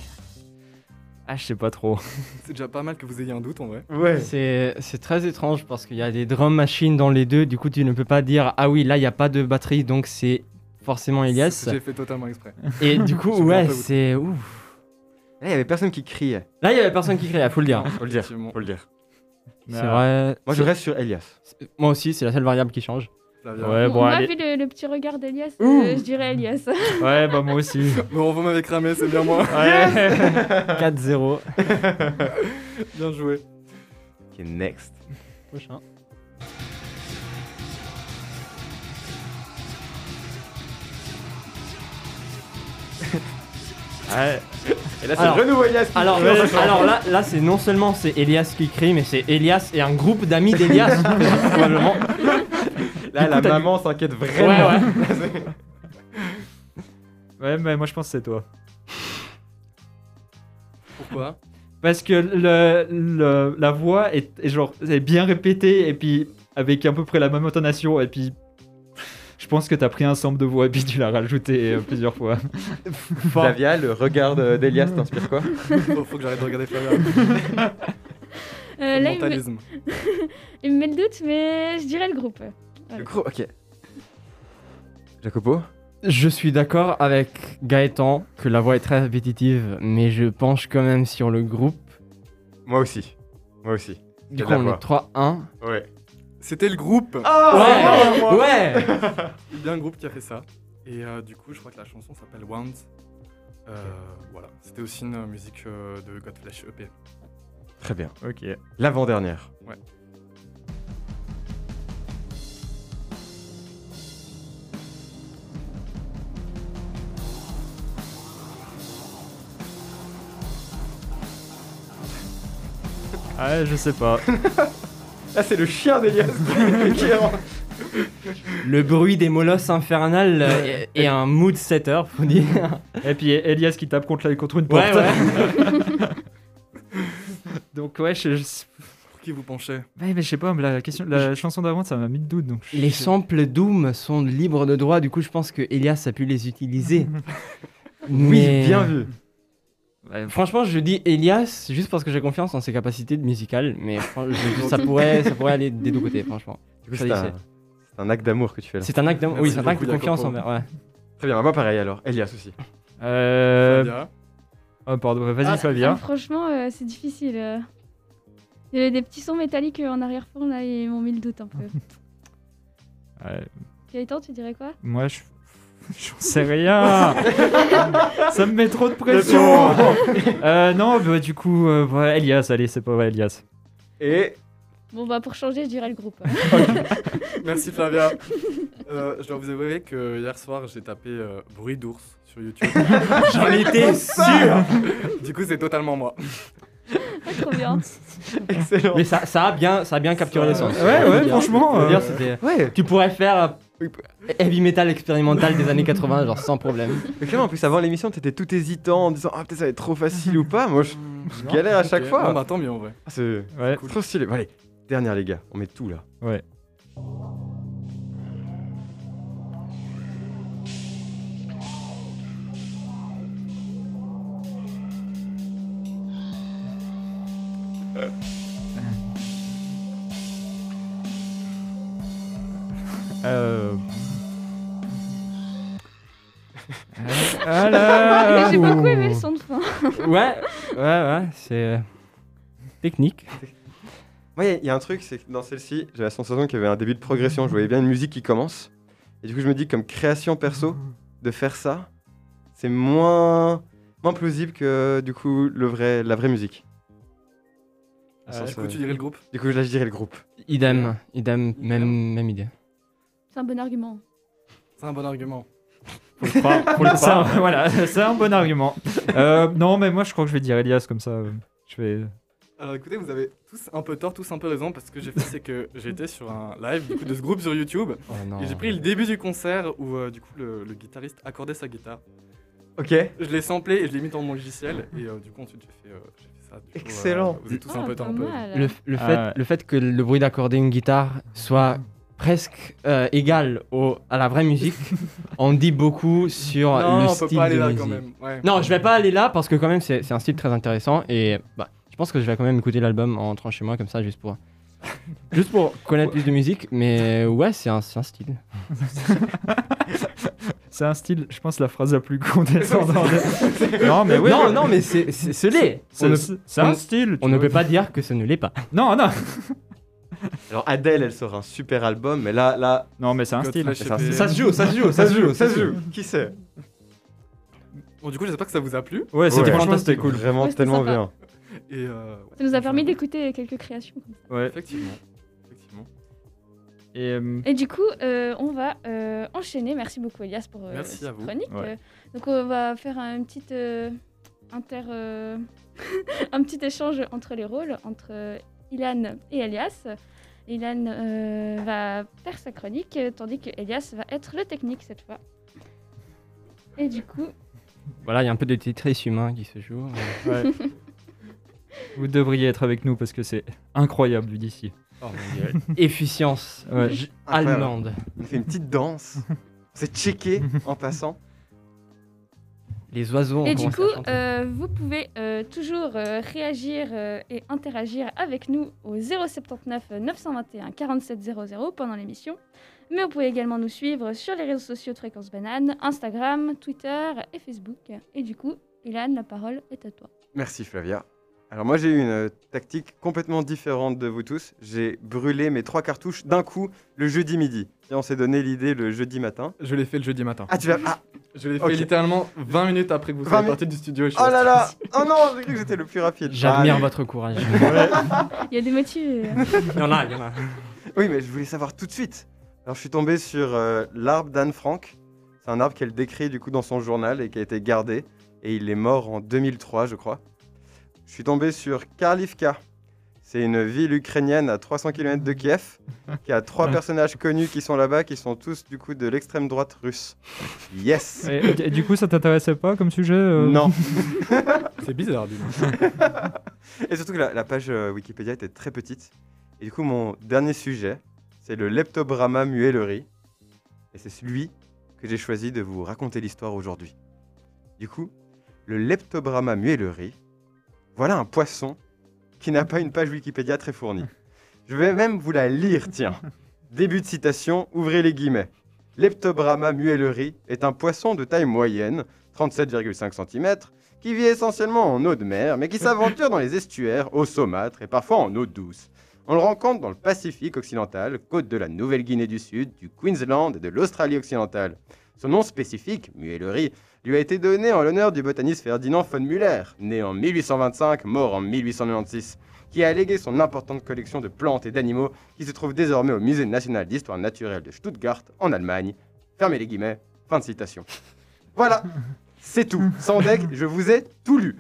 S6: Ah, je sais pas trop.
S7: C'est déjà pas mal que vous ayez un doute en vrai.
S3: Ouais.
S5: C'est c'est très étrange parce qu'il y a des drum machines dans les deux, du coup tu ne peux pas dire ah oui là il n'y a pas de batterie donc c'est forcément Elias.
S7: J'ai fait totalement exprès.
S5: Et du coup ouais c'est ouf.
S3: Là, il y avait personne qui criait.
S5: Là il y avait personne qui criait, faut le dire.
S3: Faut le dire. Faut le dire.
S5: C'est vrai.
S3: Moi je reste sur Elias.
S5: Moi aussi c'est la seule variable qui change.
S7: Flavia.
S6: Ouais, bon,
S1: Moi,
S6: allez.
S1: vu le, le petit regard d'Elias, euh, je dirais Elias.
S6: Ouais, bah moi aussi.
S7: Bon, vous m'avez cramé, c'est bien moi.
S6: Ouais.
S5: 4-0.
S7: bien joué.
S3: Ok, next.
S5: Prochain.
S6: ouais.
S3: Et là, c'est
S5: Alors-
S3: le renouveau Elias qui
S5: Alors,
S3: crie
S5: alors là, là c'est non seulement c'est Elias qui crie, mais c'est Elias et un groupe d'amis d'Elias, probablement.
S3: Là,
S5: coup,
S3: la maman s'inquiète vraiment.
S5: Ouais, ouais.
S6: Ouais, mais moi je pense que c'est toi.
S7: Pourquoi?
S6: Parce que le, le- la voix est, est genre est bien répétée et puis avec à peu près la même intonation et puis je pense que t'as pris un sample de voix et puis tu l'as rajouté euh, plusieurs fois.
S3: Flavia, le regard de- d'Elias t'inspire quoi?
S7: Faut, faut que j'arrête de regarder Flavia.
S1: Euh,
S7: Le
S1: là, il me,
S7: mentalisme.
S1: il me met le doute, mais je dirais le groupe.
S3: Le gros, ok. Jacopo
S5: Je suis d'accord avec Gaëtan que la voix est très répétitive, mais je penche quand même sur le groupe.
S3: Moi aussi. Moi aussi.
S5: Du coup, on est 3-1.
S3: Ouais.
S7: C'était le groupe.
S3: Oh
S5: ouais, ouais.
S7: C'est bien le groupe qui a fait ça. Et euh, du coup, je crois que la chanson s'appelle Wound. Euh, Voilà. C'était aussi une musique euh, de Godflesh EP.
S3: Très bien.
S6: Ok.
S3: L'avant-dernière.
S7: Ouais.
S6: Ah, je sais pas.
S3: Là, c'est le chien d'Elias qui est en-
S5: Le bruit des molosses infernales euh, et, et un mood setter, faut dire.
S6: Et puis Elias qui tape contre, la- contre une
S5: Ouais,
S6: porte.
S5: ouais.
S6: Donc ouais, je, je-
S7: Pour qui vous penchez?
S6: Ouais, mais je sais pas, mais la, question, la chanson d'avant, ça m'a mis de doute. Donc je-
S5: Les samples Doom sont libres de droit, du coup, je pense que Elias a pu les utiliser.
S3: Oui,
S5: Mais-
S3: bien vu.
S5: Ouais, franchement, je dis Elias juste parce que j'ai confiance en ses capacités musicales, mais je- ça, pourrait, ça pourrait aller des deux côtés, franchement.
S3: C'est un, acte d'amour que tu fais là.
S5: C'est un acte, d'amour- oui, c'est un acte de confiance envers. Ouais.
S3: Très bien, moi pareil alors. Elias aussi.
S6: Euh... Oh, pardon, vas-y
S1: Ah, ah, franchement, euh, c'est difficile. euh. Il y avait des petits sons métalliques euh, en arrière-fond, là, ils m'ont mis le doute un peu.
S6: Ouais,
S1: Gaëtan, tu dirais quoi?
S6: Moi, je... J'en sais rien Ça me met trop de pression euh, Non, bah, du coup, euh, Elias, allez, c'est pas ouais, Elias.
S3: Et
S1: Bon, bah, pour changer, je dirais le groupe.
S7: Merci Flavia. Euh, je dois vous avouer que hier soir, j'ai tapé euh, bruit d'ours sur YouTube.
S5: J'en étais sûr
S7: du coup, c'est totalement moi.
S1: Ah, trop bien.
S3: Excellent.
S5: Mais ça, ça, a bien, ça a bien capturé l'essence.
S6: Ouais, ouais, franchement, euh,
S5: dire,
S3: Ouais.
S5: Tu pourrais faire heavy metal expérimental des années 80, genre sans problème.
S3: Mais clairement, en plus, avant l'émission, t'étais tout hésitant en disant Ah, peut-être ça va être trop facile ou pas. Moi, je, je galère à chaque fois.
S7: Bon, bah tant mieux en vrai.
S3: Ah, c'est
S6: Ouais.
S3: trop stylé. Bon, allez, dernière, les gars. On met tout là.
S6: Ouais. Euh... Ah là
S1: J'ai beaucoup aimé le son de fin.
S5: Ouais, ouais, ouais, c'est euh, technique.
S3: Moi, il y, a un truc, c'est que dans celle-ci, j'ai la sensation qu'il y avait un début de progression. Je voyais bien une musique qui commence. Et du coup, je me dis, comme création perso, de faire ça, c'est moins, moins plausible que du coup le vrai, la vraie musique.
S6: Euh,
S3: Sans
S7: Du coup, tu dirais le groupe?
S3: Du coup, là, je dirais le groupe.
S5: Idem, idem, même, même idée.
S1: C'est un bon argument.
S7: C'est un bon argument.
S6: C'est un- voilà, c'est un bon argument. Euh, non, mais moi je crois que je vais dire Elias comme ça. euh, Je vais.
S7: Alors écoutez, vous avez tous un peu tort, tous un peu raison, parce que j'ai fait, c'est que j'étais sur un live du coup, de ce groupe sur YouTube,
S5: Oh non.
S7: et j'ai pris le début du concert où euh, du coup le, le guitariste accordait sa guitare.
S3: Ok.
S7: Je l'ai samplé et je l'ai mis dans mon logiciel, et euh, du coup ensuite j'ai fait, euh, j'ai fait ça. Du coup,
S3: Excellent.
S7: euh, vous êtes tous
S1: Ah,
S7: un peu
S1: pas
S7: tort, un peu.
S1: mal.
S5: Le, le
S6: Ah
S5: fait,
S6: ouais.
S5: le fait que le bruit d'accorder une guitare soit presque euh, égal au, à la vraie musique, on dit beaucoup sur
S7: Non,
S5: le
S7: on peut
S5: style
S7: pas aller
S5: de
S7: là
S5: musique.
S7: quand même. Ouais.
S5: Non, je vais pas aller là parce que quand même c'est c'est un style très intéressant et bah, je pense que je vais quand même écouter l'album en rentrant chez moi comme ça juste pour juste pour connaître plus de musique mais ouais c'est un, c'est un style.
S6: C'est un style, je pense, la phrase la plus condescendante. non, mais oui.
S5: non non mais c'est c'est ce l'est.
S6: c'est un style.
S5: on ne peut pas dire que ce ne l'est pas.
S6: Non, non.
S3: Alors, Adèle, elle sort un super album, mais là, là,
S6: Non, mais c'est un style.
S5: Ça se joue, ça se joue, ça se joue,
S3: ça se joue. Qui sait
S7: Bon, du coup, j'espère que ça vous a plu.
S6: Ouais, c'était
S3: Ouais.
S6: franchement, c'était cool.
S3: Vraiment tellement
S1: sympa.
S3: bien.
S7: Et euh,
S1: Ça nous a permis d'écouter quelques créations.
S6: Ouais.
S7: Effectivement. Effectivement.
S6: Et euh,
S1: Et du coup, euh, on va euh, enchaîner. Merci beaucoup, Elias, pour euh,
S7: Merci
S1: cette
S7: à vous.
S1: chronique.
S6: Ouais.
S1: Euh, donc, on va faire un petit euh, inter, euh, un petit échange entre les rôles, entre euh, Ilan et Elias. Ilan euh, va faire sa chronique, tandis que Elias va être le technique cette fois. Et du coup,
S5: Voilà, il y a un peu de Tetris humain qui se joue.
S6: ouais. vous devriez être avec nous parce que c'est incroyable vu d'ici.
S5: Oh mon dieu. Efficience
S6: Ouais.
S5: allemande.
S3: On fait une petite danse. C'est checké en passant.
S5: Les oiseaux ont
S1: Et du coup, euh, vous pouvez euh, toujours euh, réagir euh, et interagir avec nous au 079 921 47 00 pendant l'émission. Mais vous pouvez également nous suivre sur les réseaux sociaux de Fréquence Banane, Instagram, Twitter et Facebook. Et du coup, Ilan, la parole est à toi.
S3: Merci Flavia. Alors moi j'ai eu une euh, tactique complètement différente de vous tous. J'ai brûlé mes trois cartouches d'un coup le jeudi midi. Et on s'est donné l'idée le jeudi matin.
S7: Je l'ai fait le jeudi matin.
S3: Ah tu vas... Ah
S7: Je l'ai fait littéralement 20 minutes après que vous
S3: 20
S7: soyez parti du studio. et je suis
S3: Oh là là Oh non j'ai cru que j'étais le plus rapide.
S5: J'admire
S3: Ah,
S5: votre courage.
S1: Il y a des motifs.
S5: il y en a, il y en a.
S3: Oui mais je voulais savoir tout de suite. Alors je suis tombé sur euh, l'arbre d'Anne Frank. C'est un arbre qu'elle décrit du coup dans son journal et qui a été gardé. Et il est mort en 2003 je crois. Je suis tombé sur Karlivka. C'est une ville ukrainienne à 300 km de Kiev qui a trois personnages connus qui sont là-bas qui sont tous du coup de l'extrême droite russe. Yes
S6: Et, et du coup, ça t'intéressait pas comme sujet euh
S3: Non
S7: C'est bizarre, dis
S3: Et surtout que la, la page euh, Wikipédia était très petite. Et du coup, mon dernier sujet, c'est le leptobrama muelleri. Et c'est celui que j'ai choisi de vous raconter l'histoire aujourd'hui. Du coup, le leptobrama muelleri, voilà un poisson qui n'a pas une page Wikipédia très fournie. Je vais même vous la lire, tiens. Début de citation, ouvrez les guillemets. Leptobrama muelleri est un poisson de taille moyenne, 37,5 cm, qui vit essentiellement en eau de mer, mais qui s'aventure dans les estuaires, eau saumâtre et parfois en eau douce. On le rencontre dans le Pacifique occidental, côte de la Nouvelle-Guinée du Sud, du Queensland et de l'Australie occidentale. Son nom spécifique, muellerie, lui a été donné en l'honneur du botaniste Ferdinand von Müller, né en 1825, mort en 1896, qui a légué son importante collection de plantes et d'animaux qui se trouve désormais au Musée national d'histoire naturelle de Stuttgart, en Allemagne. Fermez les guillemets, fin de citation. Voilà, c'est tout. Sans deck, je vous ai tout lu.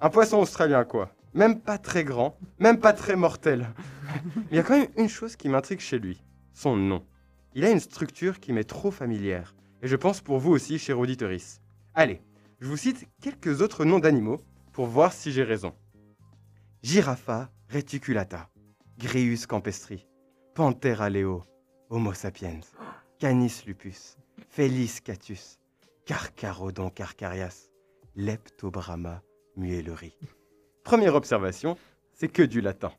S3: Un poisson australien, quoi. Même pas très grand, même pas très mortel. Il y a quand même une chose qui m'intrigue chez lui son nom. Il a une structure qui m'est trop familière. Et je pense pour vous aussi, cher auditoris. Allez, je vous cite quelques autres noms d'animaux pour voir si j'ai raison. Giraffa reticulata, Grius campestri, Panthera leo, Homo sapiens, Canis lupus, Felis catus, Carcharodon carcarias, Leptobrama muelleri. Première observation, c'est que du latin.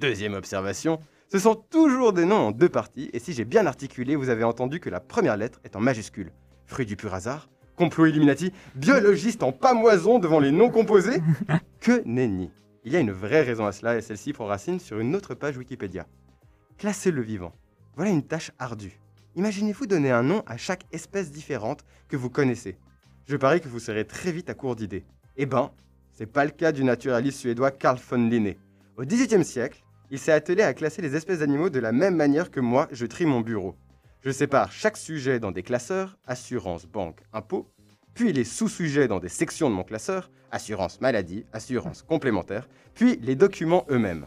S3: Deuxième observation, ce sont toujours des noms en deux parties, et si j'ai bien articulé, vous avez entendu que la première lettre est en majuscule. Fruit du pur hasard, complot Illuminati, biologiste en pamoison devant les noms composés Que nenni Il y a une vraie raison à cela, et celle-ci prend racine sur une autre page Wikipédia. Classer le vivant. Voilà une tâche ardue. Imaginez-vous donner un nom à chaque espèce différente que vous connaissez. Je parie que vous serez très vite à court d'idées. Eh ben, c'est pas le cas du naturaliste suédois Carl von Linné. Au XVIIIe siècle, il s'est attelé à classer les espèces d'animaux de la même manière que moi, je trie mon bureau. Je sépare chaque sujet dans des classeurs, assurance, banque, impôt, puis les sous-sujets dans des sections de mon classeur, assurance maladie, assurance complémentaire, puis les documents eux-mêmes.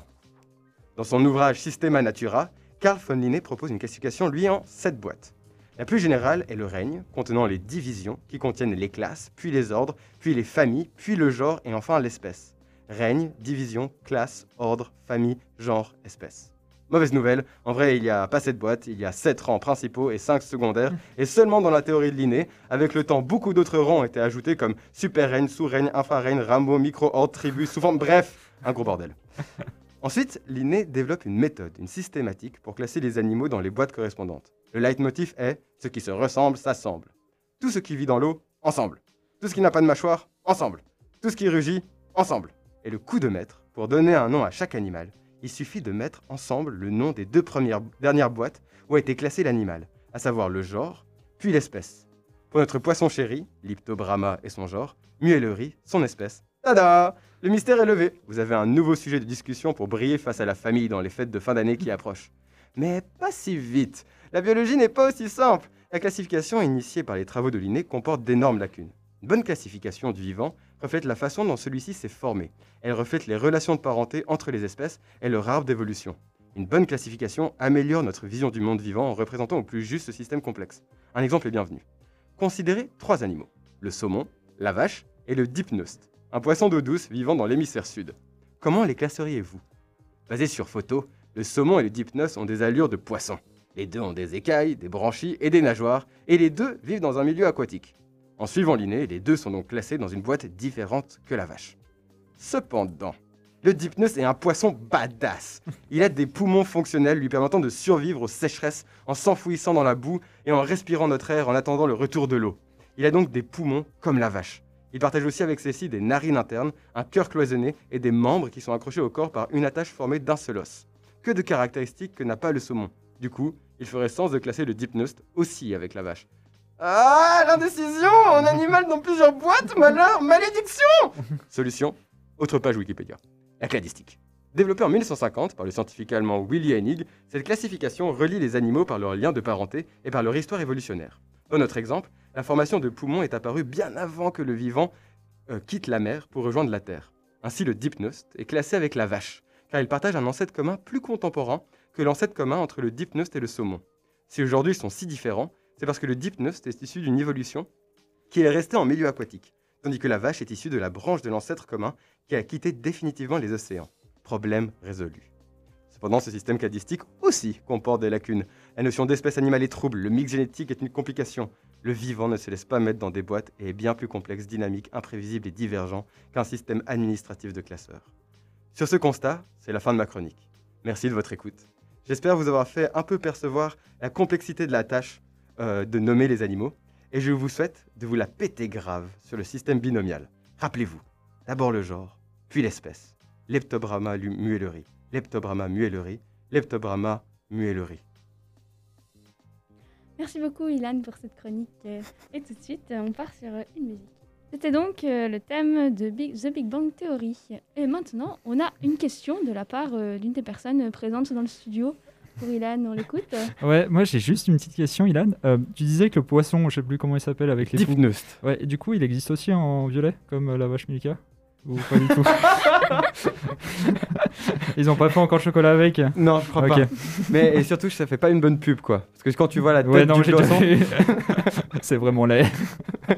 S3: Dans son ouvrage Systema Natura, Carl von Linné propose une classification, lui, en sept boîtes. La plus générale est le règne, contenant les divisions qui contiennent les classes, puis les ordres, puis les familles, puis le genre et enfin l'espèce. Règne, division, classe, ordre, famille, genre, espèce. Mauvaise nouvelle, en vrai il n'y a pas cette boîte, il y a 7 rangs principaux et 5 secondaires, et seulement dans la théorie de Linné, avec le temps beaucoup d'autres rangs ont été ajoutés comme super-règne, sous-règne, infra-règne, rameau, micro-ordre, tribu, sous-forme, bref, un gros bordel. Ensuite, Linné développe une méthode, une systématique pour classer les animaux dans les boîtes correspondantes. Le leitmotiv est ce qui se ressemble s'assemble. Tout ce qui vit dans l'eau, ensemble. Tout ce qui n'a pas de mâchoire, ensemble. Tout ce qui rugit, ensemble. Et le coup de maître, pour donner un nom à chaque animal, il suffit de mettre ensemble le nom des deux premières, dernières boîtes où a été classé l'animal, à savoir le genre, puis l'espèce. Pour notre poisson chéri, Liptobrama et son genre, Muellerie, son espèce. Tada Le mystère est levé. Vous avez un nouveau sujet de discussion pour briller face à la famille dans les fêtes de fin d'année qui approchent. Mais pas si vite. La biologie n'est pas aussi simple. La classification initiée par les travaux de Linné comporte d'énormes lacunes. Une bonne classification du vivant reflète la façon dont celui-ci s'est formé. Elle reflète les relations de parenté entre les espèces et leur arbre d'évolution. Une bonne classification améliore notre vision du monde vivant en représentant au plus juste ce système complexe. Un exemple est bienvenu. Considérez trois animaux le saumon, la vache et le dipnost, un poisson d'eau douce vivant dans l'hémisphère sud. Comment les classeriez-vous? Basé sur photo, le saumon et le dipnos ont des allures de poisson. Les deux ont des écailles, des branchies et des nageoires, et les deux vivent dans un milieu aquatique. En suivant l'inné, les deux sont donc classés dans une boîte différente que la vache. Cependant, le dipnos est un poisson badass. Il a des poumons fonctionnels lui permettant de survivre aux sécheresses en s'enfouissant dans la boue et en respirant notre air en attendant le retour de l'eau. Il a donc des poumons comme la vache. Il partage aussi avec celle-ci des narines internes, un cœur cloisonné et des membres qui sont accrochés au corps par une attache formée d'un seul os. Que de caractéristiques que n'a pas le saumon. Du coup, il ferait sens de classer le dipnost aussi avec la vache. Ah, l'indécision Un animal dans plusieurs boîtes Malheur Malédiction Solution Autre page Wikipédia. La cladistique. Développée en 1950 par le scientifique allemand Willy Hennig, cette classification relie les animaux par leur lien de parenté et par leur histoire évolutionnaire. Dans notre exemple, la formation de poumons est apparue bien avant que le vivant euh, quitte la mer pour rejoindre la Terre. Ainsi, le dipnost est classé avec la vache, car il partage un ancêtre commun plus contemporain que l'ancêtre commun entre le dipnost et le saumon. Si aujourd'hui ils sont si différents, c'est parce que le dipnost est issu d'une évolution qui est restée en milieu aquatique, tandis que la vache est issue de la branche de l'ancêtre commun qui a quitté définitivement les océans. Problème résolu. Cependant, ce système cadistique aussi comporte des lacunes. La notion d'espèce animale est trouble, le mix génétique est une complication. Le vivant ne se laisse pas mettre dans des boîtes et est bien plus complexe, dynamique, imprévisible et divergent qu'un système administratif de classeurs. Sur ce constat, c'est la fin de ma chronique. Merci de votre écoute. J'espère vous avoir fait un peu percevoir la complexité de la tâche euh, de nommer les animaux, et je vous souhaite de vous la péter grave sur le système binomial. Rappelez-vous, d'abord le genre, puis l'espèce. Leptobrama muelleri, Leptobrama muelleri, Leptobrama muelleri.
S1: Merci beaucoup Ilan pour cette chronique. euh, Et tout de suite, on part sur euh, une musique. C'était donc le thème de The Big Bang Theory. Et maintenant, on a une question de la part d'une des personnes présentes dans le studio. Pour Ilan, on l'écoute.
S6: Ouais, moi j'ai juste une petite question, Ilan. Euh, tu disais que le poisson, je sais plus comment il s'appelle avec les.
S3: Deep Nost.
S6: Ouais, et du coup, il existe aussi en violet, comme euh, la vache Milka? Ou pas du tout? Ils ont pas fait encore le chocolat avec?
S3: Non, je crois
S6: Ok.
S3: pas. Mais et surtout, ça fait pas une bonne pub, quoi. Parce que quand tu vois la tête
S6: Ouais, non,
S3: du poisson...
S6: C'est vraiment laid.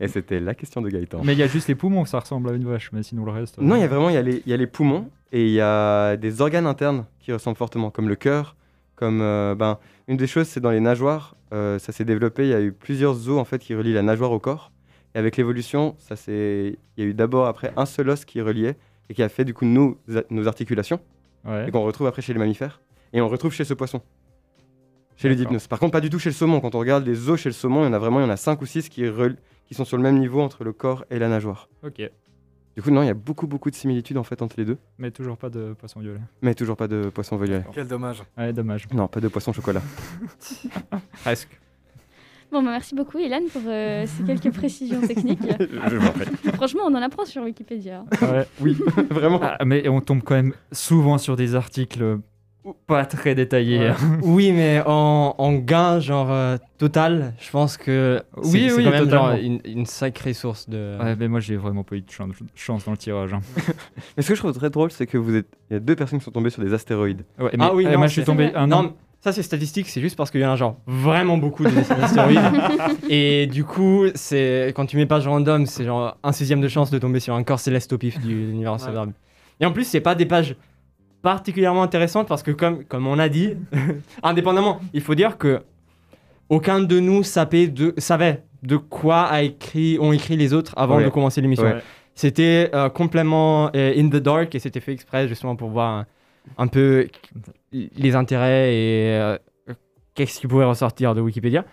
S3: Et c'était la question de Gaëtan.
S6: Mais il y a juste les poumons, ça ressemble à une vache, mais sinon le reste. euh,
S3: Non, il y a vraiment il y a les, il y a les poumons et il y a des organes internes qui ressemblent fortement, comme le cœur, comme euh, ben une des choses, c'est dans les nageoires, euh, ça s'est développé. Il y a eu plusieurs os en fait qui relient la nageoire au corps. Et avec l'évolution, ça c'est, il y a eu d'abord après un seul os qui reliait et qui a fait du coup nos, nos articulations
S6: Ouais.
S3: et qu'on retrouve après chez les mammifères et on retrouve chez ce poisson. Chez le
S6: D'accord.
S3: dipnos. Par contre, pas du tout chez le saumon. Quand on regarde les os chez le saumon, il y en a vraiment, il y en a 5 ou 6 qui, rel- qui sont sur le même niveau entre le corps et la nageoire.
S6: Ok.
S3: Du coup, non, il y a beaucoup, beaucoup de similitudes en fait entre les deux.
S6: Mais toujours pas de poisson violet.
S3: Mais toujours pas de poisson violet.
S7: Quel dommage.
S6: Ouais, dommage.
S3: Non, pas de poisson chocolat.
S5: Presque.
S1: Bon, bah, merci beaucoup Ilan pour euh, ces quelques précisions techniques.
S3: Je m'en prie.
S1: Franchement, on en apprend sur Wikipédia.
S6: Ouais.
S3: Oui, vraiment.
S6: Ah, mais on tombe quand même souvent sur des articles pas très détaillés.
S5: oui, mais en, en gain, genre euh, total, je pense que c'est
S6: Oui, oui,
S5: quand même genre, une, une sacrée source de.
S6: Ouais, mais moi j'ai vraiment pas eu de chance, chance dans le tirage. hein.
S3: Mais ce que je trouve très drôle, c'est que vous êtes. Il y a deux personnes qui sont tombées sur des astéroïdes.
S6: Ouais, mais,
S5: Ah oui,
S6: euh,
S5: non,
S6: moi je suis tombé un
S5: non, ça c'est statistique, c'est juste parce qu'il y en a genre vraiment beaucoup de astéroïdes. et du coup, c'est quand tu mets page random, c'est genre un sixième de chance de tomber sur un corps céleste au pif du l'univers
S7: Ouais.
S5: célèbre. Et en plus, c'est pas des pages particulièrement intéressantes parce que comme, comme on a dit, indépendamment, il faut dire que aucun de nous savait de, savait de quoi a écrit, ont écrit les autres avant
S3: Ouais.
S5: de commencer l'émission.
S3: Ouais.
S5: C'était euh, complètement euh, in the dark et c'était fait exprès justement pour voir un, un peu les intérêts et euh, qu'est-ce qui pourrait ressortir de Wikipédia.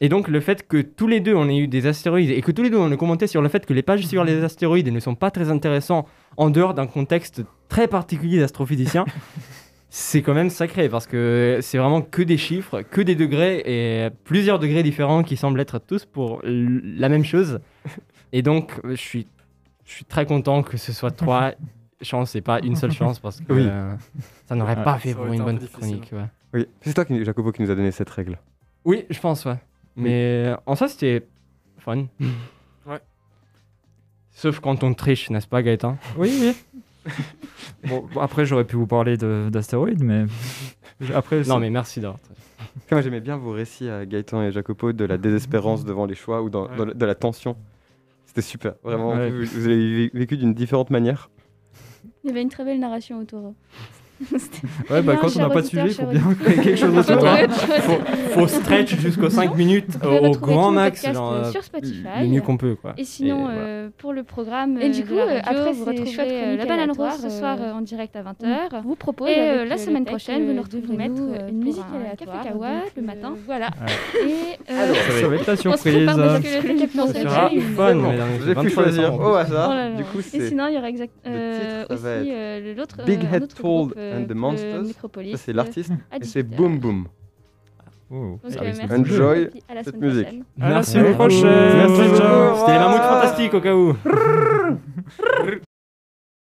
S5: Et donc le fait que tous les deux on ait eu des astéroïdes et que tous les deux on ait commenté sur le fait que les pages sur les astéroïdes ne sont pas très intéressants en dehors d'un contexte très particulier d'astrophysicien, c'est quand même sacré parce que c'est vraiment que des chiffres, que des degrés et plusieurs degrés différents qui semblent être tous pour la même chose. Et donc je suis, je suis très content que ce soit trois chances et pas une seule chance parce que
S3: Oui.
S5: euh, ça n'aurait
S6: Ouais,
S5: pas fait
S7: ça
S5: pour une
S7: un
S5: bonne
S7: difficile.
S5: chronique. ouais.
S3: Oui. C'est toi, qui, Jacopo, qui nous a donné cette règle.
S5: Oui, je pense, ouais. Mais en soi, c'était fun.
S7: Ouais.
S5: Sauf quand on triche, n'est-ce pas, Gaëtan?
S6: Oui, oui. bon, bon, après j'aurais pu vous parler de- d'astéroïdes, mais après.
S5: Non, mais merci d'avoir.
S3: Moi, j'aimais bien vos récits à Gaëtan et Jacopo de la désespérance devant les choix ou dans,
S7: Ouais.
S3: dans la- de la tension. C'était super. Vraiment,
S6: Ouais.
S3: vous, vous avez vé- vécu d'une différente manière.
S1: Il y avait une très belle narration autour.
S6: Ouais, bah quand on n'a pas de sujet, il faut bien quelque chose.
S1: Ouais,
S6: hein.
S5: Faut, faut stretch jusqu'aux 5 minutes au
S1: retrouver
S5: grand max, genre,
S1: euh,
S5: euh,
S1: sur Spotify.
S5: le mieux qu'on peut, quoi.
S1: Et sinon,
S5: Et voilà.
S1: euh, pour le programme
S8: Et
S1: euh,
S8: du
S1: de
S8: coup, euh,
S1: radio,
S8: après
S1: vous euh, la banane rose ce soir
S8: euh,
S1: euh, en direct à 20h.
S8: On vous propose
S1: Et euh, la
S8: euh,
S1: semaine prochaine, vous
S8: euh,
S1: nous
S8: de
S1: retrouverez
S8: vous
S1: mettre
S8: euh,
S1: une musique aléatoire.
S8: café kawa le
S1: euh,
S8: matin.
S1: Voilà. Euh,
S6: Ça va être la surprise. euh.
S3: vous avez pu
S5: 23
S3: choisir au hasard.
S1: Oh.
S3: Du coup,
S1: Et
S3: c'est
S1: sinon, il y aura exact,
S3: Le
S1: euh,
S3: titre, ça va
S1: aussi euh, l'autre
S3: Big
S1: euh,
S3: Head
S1: euh,
S3: and the
S1: le
S3: Monsters.
S1: Micropolis,
S3: ça, c'est l'artiste.
S1: euh,
S3: Et c'est
S1: 18h.
S3: Boom Boom.
S6: Oh.
S1: Donc, euh, merci
S3: Enjoy
S1: et puis à la
S3: cette
S1: semaine
S3: musique.
S1: prochaine.
S6: À la
S5: Merci
S6: semaine prochaine.
S5: Merci
S6: ciao.
S5: C'était les mammouths fantastiques au cas où.